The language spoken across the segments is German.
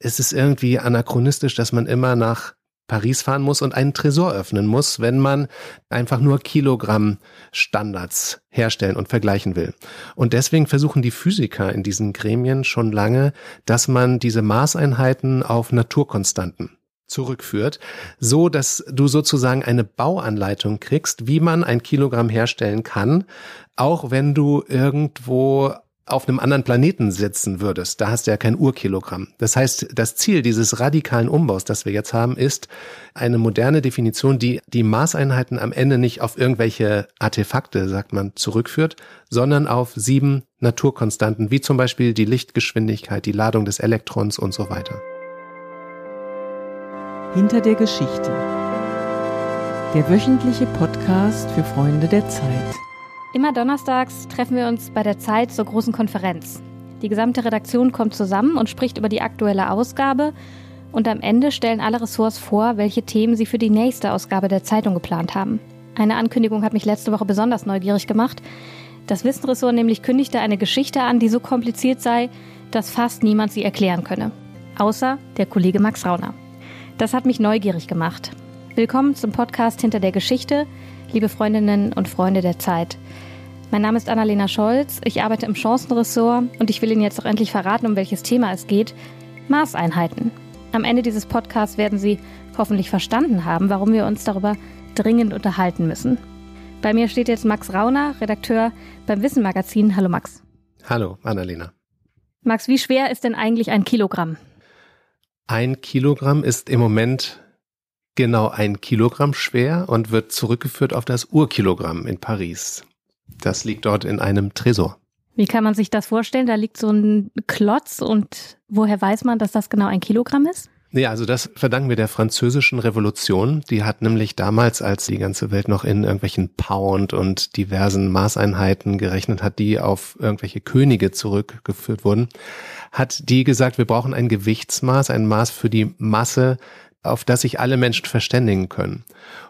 es ist irgendwie anachronistisch, dass man immer nach Paris fahren muss und einen Tresor öffnen muss, wenn man einfach nur Kilogramm Standards herstellen und vergleichen will. Und deswegen versuchen die Physiker in diesen Gremien schon lange, dass man diese Maßeinheiten auf Naturkonstanten zurückführt, so dass du sozusagen eine Bauanleitung kriegst, wie man ein Kilogramm herstellen kann, auch wenn du irgendwo auf einem anderen Planeten sitzen würdest, da hast du ja kein Urkilogramm. Das heißt, das Ziel dieses radikalen Umbaus, das wir jetzt haben, ist eine moderne Definition, die die Maßeinheiten am Ende nicht auf irgendwelche Artefakte, sagt man, zurückführt, sondern auf sieben Naturkonstanten, wie zum Beispiel die Lichtgeschwindigkeit, die Ladung des Elektrons und so weiter. Hinter der Geschichte. Der wöchentliche Podcast für Freunde der Zeit. Immer donnerstags treffen wir uns bei der Zeit zur großen Konferenz. Die gesamte Redaktion kommt zusammen und spricht über die aktuelle Ausgabe und am Ende stellen alle Ressorts vor, welche Themen sie für die nächste Ausgabe der Zeitung geplant haben. Eine Ankündigung hat mich letzte Woche besonders neugierig gemacht. Das Wissenressort nämlich kündigte eine Geschichte an, die so kompliziert sei, dass fast niemand sie erklären könne. Außer der Kollege Max Rauner. Das hat mich neugierig gemacht. Willkommen zum Podcast Hinter der Geschichte, liebe Freundinnen und Freunde der Zeit. Mein Name ist Annalena Scholz, ich arbeite im Chancenressort und ich will Ihnen jetzt auch endlich verraten, um welches Thema es geht. Maßeinheiten. Am Ende dieses Podcasts werden Sie hoffentlich verstanden haben, warum wir uns darüber dringend unterhalten müssen. Bei mir steht jetzt Max Rauner, Redakteur beim Wissen Magazin. Hallo Max. Hallo, Annalena. Max, wie schwer ist denn eigentlich ein Kilogramm? Ein Kilogramm ist im Moment genau ein Kilogramm schwer und wird zurückgeführt auf das Urkilogramm in Paris. Das liegt dort in einem Tresor. Wie kann man sich das vorstellen? Da liegt so ein Klotz und woher weiß man, dass das genau ein Kilogramm ist? Nee, also das verdanken wir der französischen Revolution. Die hat nämlich damals, als die ganze Welt noch in irgendwelchen Pound und diversen Maßeinheiten gerechnet hat, die auf irgendwelche Könige zurückgeführt wurden, hat die gesagt, wir brauchen ein Gewichtsmaß, ein Maß für die Masse, auf das sich alle Menschen verständigen können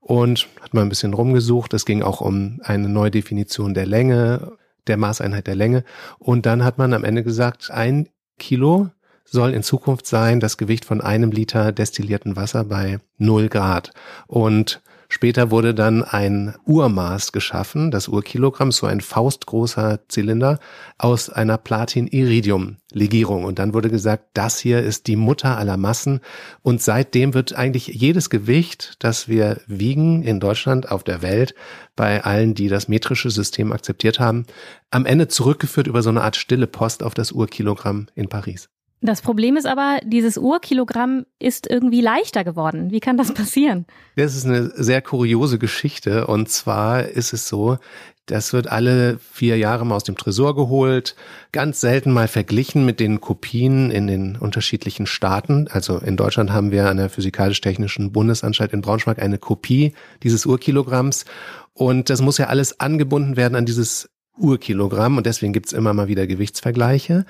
und hat mal ein bisschen rumgesucht. Es ging auch um eine neue Definition der Länge, der Maßeinheit der Länge. Und dann hat man am Ende gesagt, ein Kilo soll in Zukunft sein das Gewicht von einem Liter destillierten Wasser bei null Grad. Und Später wurde dann ein Urmaß geschaffen, das Urkilogramm, so ein faustgroßer Zylinder aus einer Platin-Iridium-Legierung. Und dann wurde gesagt, das hier ist die Mutter aller Massen. Und seitdem wird eigentlich jedes Gewicht, das wir wiegen in Deutschland, auf der Welt, bei allen, die das metrische System akzeptiert haben, am Ende zurückgeführt über so eine Art stille Post auf das Urkilogramm in Paris. Das Problem ist aber, dieses Urkilogramm ist irgendwie leichter geworden. Wie kann das passieren? Das ist eine sehr kuriose Geschichte. Und zwar ist es so, das wird alle vier Jahre mal aus dem Tresor geholt, ganz selten mal verglichen mit den Kopien in den unterschiedlichen Staaten. Also in Deutschland haben wir an der Physikalisch-Technischen Bundesanstalt in Braunschweig eine Kopie dieses Urkilogramms. Und das muss ja alles angebunden werden an dieses Urkilogramm und deswegen gibt's immer mal wieder Gewichtsvergleiche.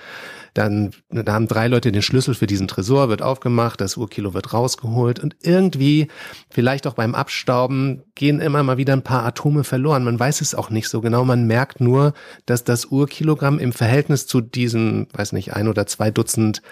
Dann da haben drei Leute den Schlüssel für diesen Tresor, wird aufgemacht, das Urkilo wird rausgeholt und irgendwie, vielleicht auch beim Abstauben, gehen immer mal wieder ein paar Atome verloren. Man weiß es auch nicht so genau. Man merkt nur, dass das Urkilogramm im Verhältnis zu diesen, weiß nicht, ein oder zwei Dutzend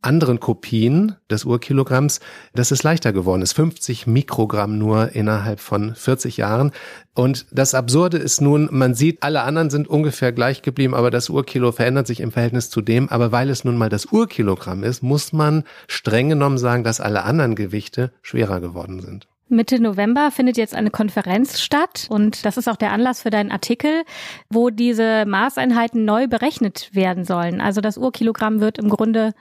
anderen Kopien des Urkilogramms, dass es leichter geworden ist. 50 Mikrogramm nur innerhalb von 40 Jahren. Und das Absurde ist nun, man sieht, alle anderen sind ungefähr gleich geblieben, aber das Urkilo verändert sich im Verhältnis zu dem. Aber weil es nun mal das Urkilogramm ist, muss man streng genommen sagen, dass alle anderen Gewichte schwerer geworden sind. Mitte November findet jetzt eine Konferenz statt und das ist auch der Anlass für deinen Artikel, wo diese Maßeinheiten neu berechnet werden sollen. Also das Urkilogramm wird im Grunde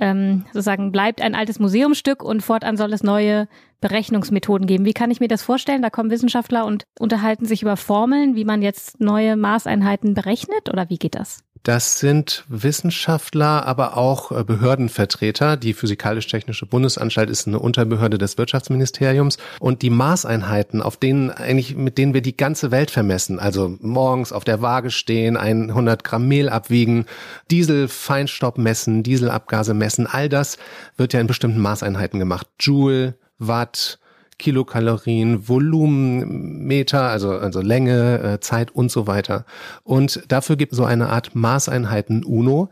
ähm, sozusagen bleibt ein altes Museumsstück und fortan soll es neue Berechnungsmethoden geben. Wie kann ich mir das vorstellen? Da kommen Wissenschaftler und unterhalten sich über Formeln, wie man jetzt neue Maßeinheiten berechnet oder wie geht das? Das sind Wissenschaftler, aber auch äh, Behördenvertreter. Die Physikalisch-Technische Bundesanstalt ist eine Unterbehörde des Wirtschaftsministeriums und die Maßeinheiten, auf denen eigentlich, mit denen wir die ganze Welt vermessen, also morgens auf der Waage stehen, 100 Gramm Mehl abwiegen, Dieselfeinstaub messen, Dieselabgase messen, all das wird ja in bestimmten Maßeinheiten gemacht. Joule, Watt, Kilokalorien, Volumenmeter, also, also Länge, äh, Zeit und so weiter. Und dafür gibt es so eine Art Maßeinheiten UNO,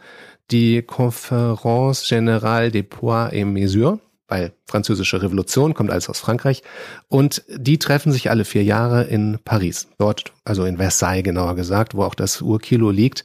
die Conférence Générale des Poids et Mesures, weil französische Revolution kommt alles aus Frankreich. Und die treffen sich alle vier Jahre in Paris. Dort, also in Versailles genauer gesagt, wo auch das Urkilo liegt.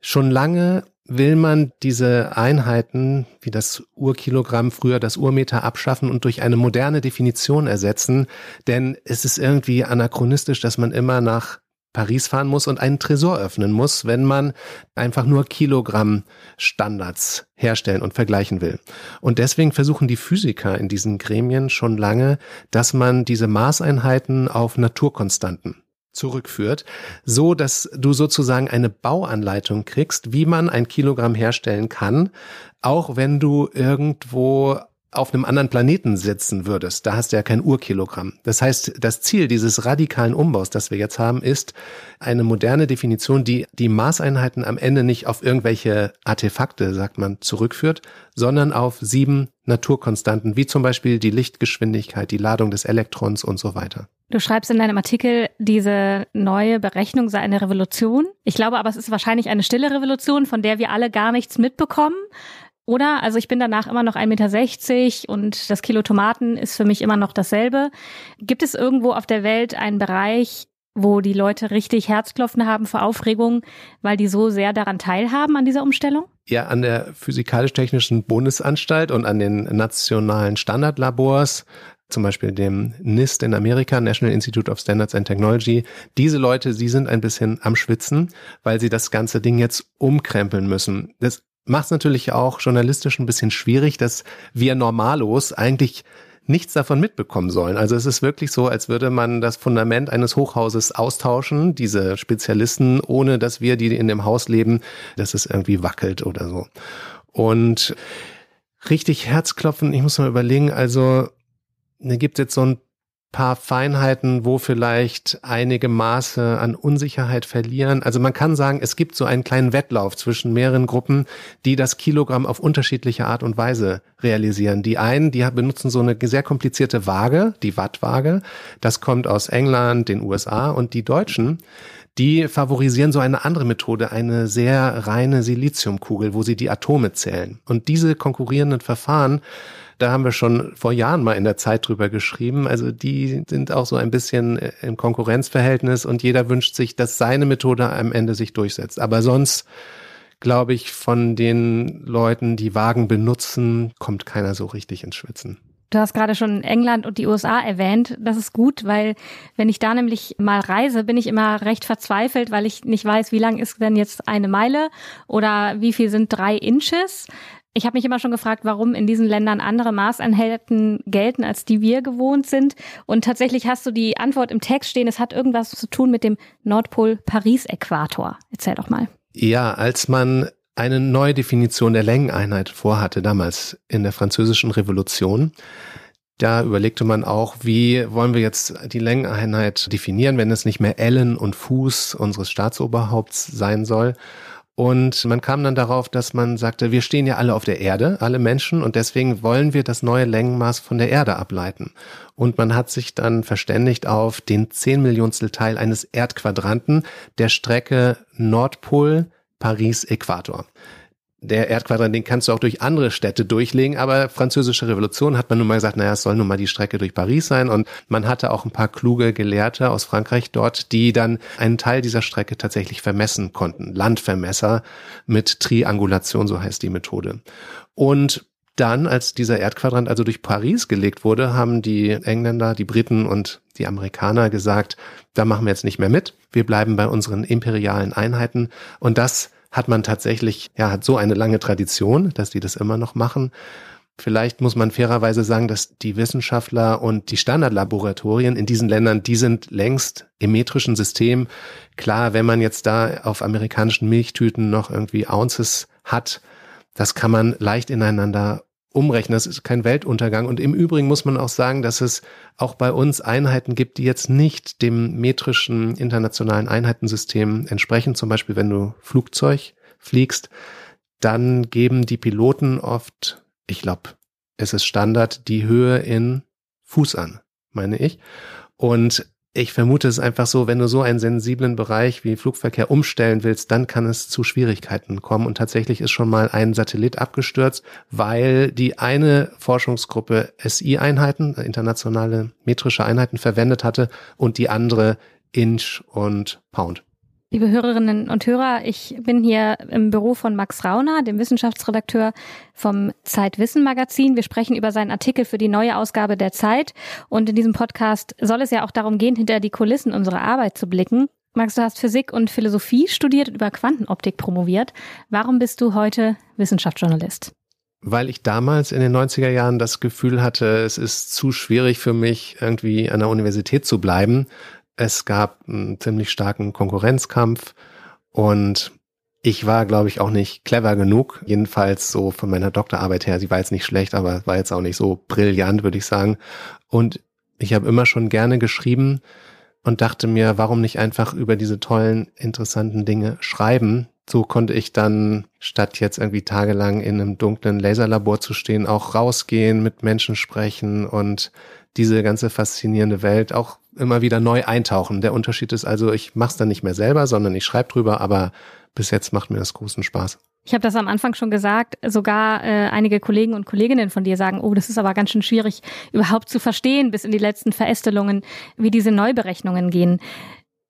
Schon lange will man diese Einheiten wie das Urkilogramm früher das Urmeter abschaffen und durch eine moderne Definition ersetzen, denn es ist irgendwie anachronistisch, dass man immer nach Paris fahren muss und einen Tresor öffnen muss, wenn man einfach nur Kilogramm Standards herstellen und vergleichen will. Und deswegen versuchen die Physiker in diesen Gremien schon lange, dass man diese Maßeinheiten auf Naturkonstanten zurückführt, so dass du sozusagen eine Bauanleitung kriegst, wie man ein Kilogramm herstellen kann, auch wenn du irgendwo auf einem anderen Planeten sitzen würdest, da hast du ja kein Urkilogramm. Das heißt, das Ziel dieses radikalen Umbaus, das wir jetzt haben, ist eine moderne Definition, die die Maßeinheiten am Ende nicht auf irgendwelche Artefakte, sagt man, zurückführt, sondern auf sieben Naturkonstanten, wie zum Beispiel die Lichtgeschwindigkeit, die Ladung des Elektrons und so weiter. Du schreibst in deinem Artikel, diese neue Berechnung sei eine Revolution. Ich glaube aber, es ist wahrscheinlich eine stille Revolution, von der wir alle gar nichts mitbekommen. Oder? Also ich bin danach immer noch 1,60 Meter und das Kilo Tomaten ist für mich immer noch dasselbe. Gibt es irgendwo auf der Welt einen Bereich, wo die Leute richtig Herzklopfen haben vor Aufregung, weil die so sehr daran teilhaben an dieser Umstellung? Ja, an der Physikalisch-Technischen Bundesanstalt und an den nationalen Standardlabors, zum Beispiel dem NIST in Amerika, National Institute of Standards and Technology. Diese Leute, sie sind ein bisschen am Schwitzen, weil sie das ganze Ding jetzt umkrempeln müssen. Das macht es natürlich auch journalistisch ein bisschen schwierig, dass wir Normalos eigentlich nichts davon mitbekommen sollen. Also es ist wirklich so, als würde man das Fundament eines Hochhauses austauschen, diese Spezialisten, ohne dass wir, die in dem Haus leben, dass es irgendwie wackelt oder so. Und richtig Herzklopfen, ich muss mal überlegen, also da gibt es jetzt so ein paar Feinheiten, wo vielleicht einige Maße an Unsicherheit verlieren. Also man kann sagen, es gibt so einen kleinen Wettlauf zwischen mehreren Gruppen, die das Kilogramm auf unterschiedliche Art und Weise realisieren. Die einen, die benutzen so eine sehr komplizierte Waage, die Wattwaage. Das kommt aus England, den USA und die Deutschen. Die favorisieren so eine andere Methode, eine sehr reine Siliziumkugel, wo sie die Atome zählen. Und diese konkurrierenden Verfahren da haben wir schon vor Jahren mal in der Zeit drüber geschrieben. Also die sind auch so ein bisschen äh, im Konkurrenzverhältnis und jeder wünscht sich, dass seine Methode am Ende sich durchsetzt. Aber sonst glaube ich, von den Leuten, die Wagen benutzen, kommt keiner so richtig ins Schwitzen. Du hast gerade schon England und die USA erwähnt. Das ist gut, weil wenn ich da nämlich mal reise, bin ich immer recht verzweifelt, weil ich nicht weiß, wie lang ist denn jetzt eine Meile oder wie viel sind drei Inches. Ich habe mich immer schon gefragt, warum in diesen Ländern andere Maßeinheiten gelten, als die wir gewohnt sind. Und tatsächlich hast du die Antwort im Text stehen, es hat irgendwas zu tun mit dem Nordpol-Paris-Äquator. Erzähl doch mal. Ja, als man eine neue Definition der Längeneinheit vorhatte, damals in der französischen Revolution, da überlegte man auch, wie wollen wir jetzt die Längeneinheit definieren, wenn es nicht mehr Ellen und Fuß unseres Staatsoberhaupts sein soll. Und man kam dann darauf, dass man sagte, wir stehen ja alle auf der Erde, alle Menschen, und deswegen wollen wir das neue Längenmaß von der Erde ableiten. Und man hat sich dann verständigt auf den zehn Millionstel Teil eines Erdquadranten der Strecke Nordpol Paris Äquator der Erdquadrant, den kannst du auch durch andere Städte durchlegen, aber französische Revolution hat man nun mal gesagt, naja, es soll nun mal die Strecke durch Paris sein und man hatte auch ein paar kluge Gelehrte aus Frankreich dort, die dann einen Teil dieser Strecke tatsächlich vermessen konnten. Landvermesser mit Triangulation, so heißt die Methode. Und dann, als dieser Erdquadrant also durch Paris gelegt wurde, haben die Engländer, die Briten und die Amerikaner gesagt, da machen wir jetzt nicht mehr mit. Wir bleiben bei unseren imperialen Einheiten und das hat man tatsächlich, ja, hat so eine lange Tradition, dass die das immer noch machen. Vielleicht muss man fairerweise sagen, dass die Wissenschaftler und die Standardlaboratorien in diesen Ländern, die sind längst im metrischen System. Klar, wenn man jetzt da auf amerikanischen Milchtüten noch irgendwie Ounces hat, das kann man leicht ineinander umrechnen. Das ist kein Weltuntergang. Und im Übrigen muss man auch sagen, dass es auch bei uns Einheiten gibt, die jetzt nicht dem metrischen internationalen Einheitensystem entsprechen. Zum Beispiel, wenn du Flugzeug fliegst, dann geben die Piloten oft, ich glaube, es ist Standard, die Höhe in Fuß an, meine ich. Und ich vermute es einfach so, wenn du so einen sensiblen Bereich wie Flugverkehr umstellen willst, dann kann es zu Schwierigkeiten kommen. Und tatsächlich ist schon mal ein Satellit abgestürzt, weil die eine Forschungsgruppe SI-Einheiten, internationale metrische Einheiten verwendet hatte und die andere Inch und Pound. Liebe Hörerinnen und Hörer, ich bin hier im Büro von Max Rauner, dem Wissenschaftsredakteur vom Zeitwissen Magazin. Wir sprechen über seinen Artikel für die neue Ausgabe der Zeit. Und in diesem Podcast soll es ja auch darum gehen, hinter die Kulissen unserer Arbeit zu blicken. Max, du hast Physik und Philosophie studiert und über Quantenoptik promoviert. Warum bist du heute Wissenschaftsjournalist? Weil ich damals in den 90er Jahren das Gefühl hatte, es ist zu schwierig für mich, irgendwie an der Universität zu bleiben es gab einen ziemlich starken Konkurrenzkampf und ich war, glaube ich, auch nicht clever genug. Jedenfalls so von meiner Doktorarbeit her. Sie war jetzt nicht schlecht, aber war jetzt auch nicht so brillant, würde ich sagen. Und ich habe immer schon gerne geschrieben und dachte mir, warum nicht einfach über diese tollen, interessanten Dinge schreiben? So konnte ich dann, statt jetzt irgendwie tagelang in einem dunklen Laserlabor zu stehen, auch rausgehen, mit Menschen sprechen und diese ganze faszinierende Welt auch immer wieder neu eintauchen. Der Unterschied ist also, ich mache es dann nicht mehr selber, sondern ich schreibe drüber, aber bis jetzt macht mir das großen Spaß. Ich habe das am Anfang schon gesagt, sogar äh, einige Kollegen und Kolleginnen von dir sagen, oh, das ist aber ganz schön schwierig überhaupt zu verstehen, bis in die letzten Verästelungen, wie diese Neuberechnungen gehen.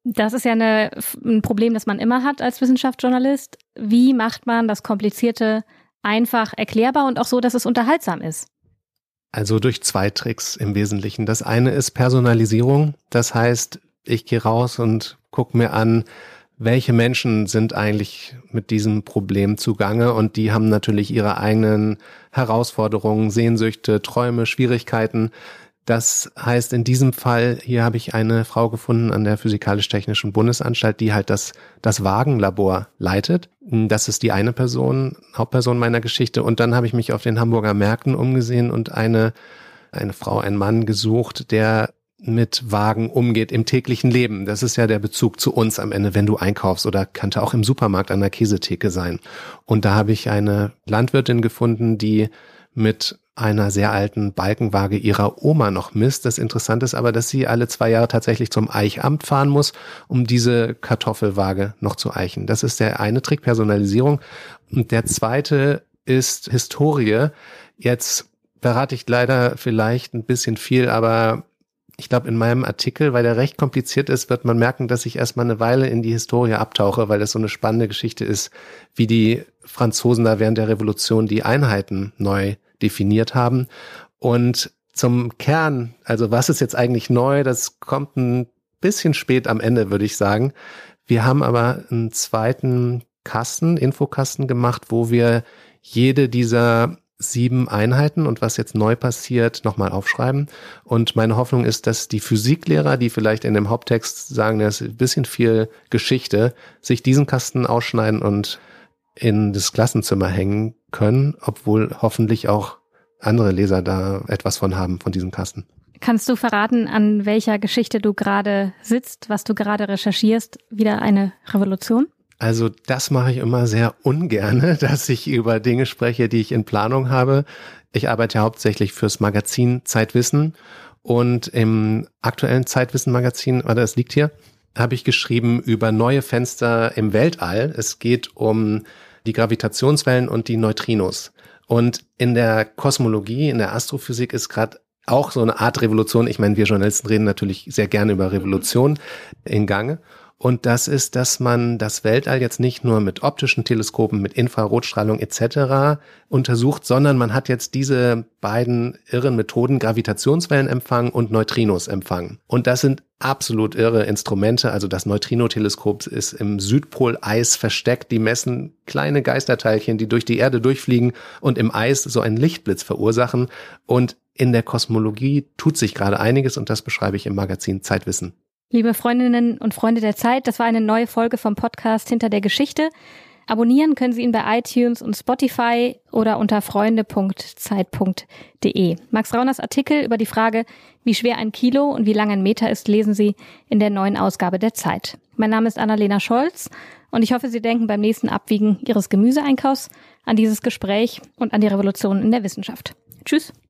Das ist ja eine, ein Problem, das man immer hat als Wissenschaftsjournalist. Wie macht man das Komplizierte einfach erklärbar und auch so, dass es unterhaltsam ist? Also durch zwei Tricks im Wesentlichen. Das eine ist Personalisierung. Das heißt, ich gehe raus und gucke mir an, welche Menschen sind eigentlich mit diesem Problem zugange und die haben natürlich ihre eigenen Herausforderungen, Sehnsüchte, Träume, Schwierigkeiten. Das heißt, in diesem Fall, hier habe ich eine Frau gefunden an der Physikalisch-Technischen Bundesanstalt, die halt das, das Wagenlabor leitet. Das ist die eine Person, Hauptperson meiner Geschichte. Und dann habe ich mich auf den Hamburger Märkten umgesehen und eine, eine Frau, einen Mann gesucht, der mit Wagen umgeht im täglichen Leben. Das ist ja der Bezug zu uns am Ende, wenn du einkaufst oder könnte auch im Supermarkt an der Käsetheke sein. Und da habe ich eine Landwirtin gefunden, die mit einer sehr alten Balkenwaage ihrer Oma noch misst. Das Interessante ist aber, dass sie alle zwei Jahre tatsächlich zum Eichamt fahren muss, um diese Kartoffelwaage noch zu eichen. Das ist der eine Trick, Personalisierung. Und der zweite ist Historie. Jetzt berate ich leider vielleicht ein bisschen viel, aber ich glaube, in meinem Artikel, weil der recht kompliziert ist, wird man merken, dass ich erstmal eine Weile in die Historie abtauche, weil das so eine spannende Geschichte ist, wie die Franzosen da während der Revolution die Einheiten neu definiert haben. Und zum Kern, also was ist jetzt eigentlich neu, das kommt ein bisschen spät am Ende, würde ich sagen. Wir haben aber einen zweiten Kasten, Infokasten gemacht, wo wir jede dieser sieben Einheiten und was jetzt neu passiert, nochmal aufschreiben. Und meine Hoffnung ist, dass die Physiklehrer, die vielleicht in dem Haupttext sagen, das ist ein bisschen viel Geschichte, sich diesen Kasten ausschneiden und in das Klassenzimmer hängen können, obwohl hoffentlich auch andere Leser da etwas von haben, von diesem Kasten. Kannst du verraten, an welcher Geschichte du gerade sitzt, was du gerade recherchierst? Wieder eine Revolution? Also das mache ich immer sehr ungerne, dass ich über Dinge spreche, die ich in Planung habe. Ich arbeite hauptsächlich fürs Magazin Zeitwissen und im aktuellen Zeitwissen-Magazin, oder es liegt hier, habe ich geschrieben über neue Fenster im Weltall. Es geht um die Gravitationswellen und die Neutrinos. Und in der Kosmologie, in der Astrophysik ist gerade auch so eine Art Revolution. Ich meine, wir Journalisten reden natürlich sehr gerne über Revolution in Gange. Und das ist, dass man das Weltall jetzt nicht nur mit optischen Teleskopen, mit Infrarotstrahlung etc. untersucht, sondern man hat jetzt diese beiden irren Methoden, Gravitationswellenempfang und Neutrinosempfang. Und das sind absolut irre Instrumente. Also das Neutrino-Teleskop ist im Südpoleis versteckt. Die messen kleine Geisterteilchen, die durch die Erde durchfliegen und im Eis so einen Lichtblitz verursachen. Und in der Kosmologie tut sich gerade einiges und das beschreibe ich im Magazin Zeitwissen. Liebe Freundinnen und Freunde der Zeit, das war eine neue Folge vom Podcast Hinter der Geschichte. Abonnieren können Sie ihn bei iTunes und Spotify oder unter freunde.zeit.de. Max Rauners Artikel über die Frage, wie schwer ein Kilo und wie lang ein Meter ist, lesen Sie in der neuen Ausgabe der Zeit. Mein Name ist Annalena Scholz und ich hoffe, Sie denken beim nächsten Abwiegen Ihres Gemüseeinkaufs an dieses Gespräch und an die Revolution in der Wissenschaft. Tschüss.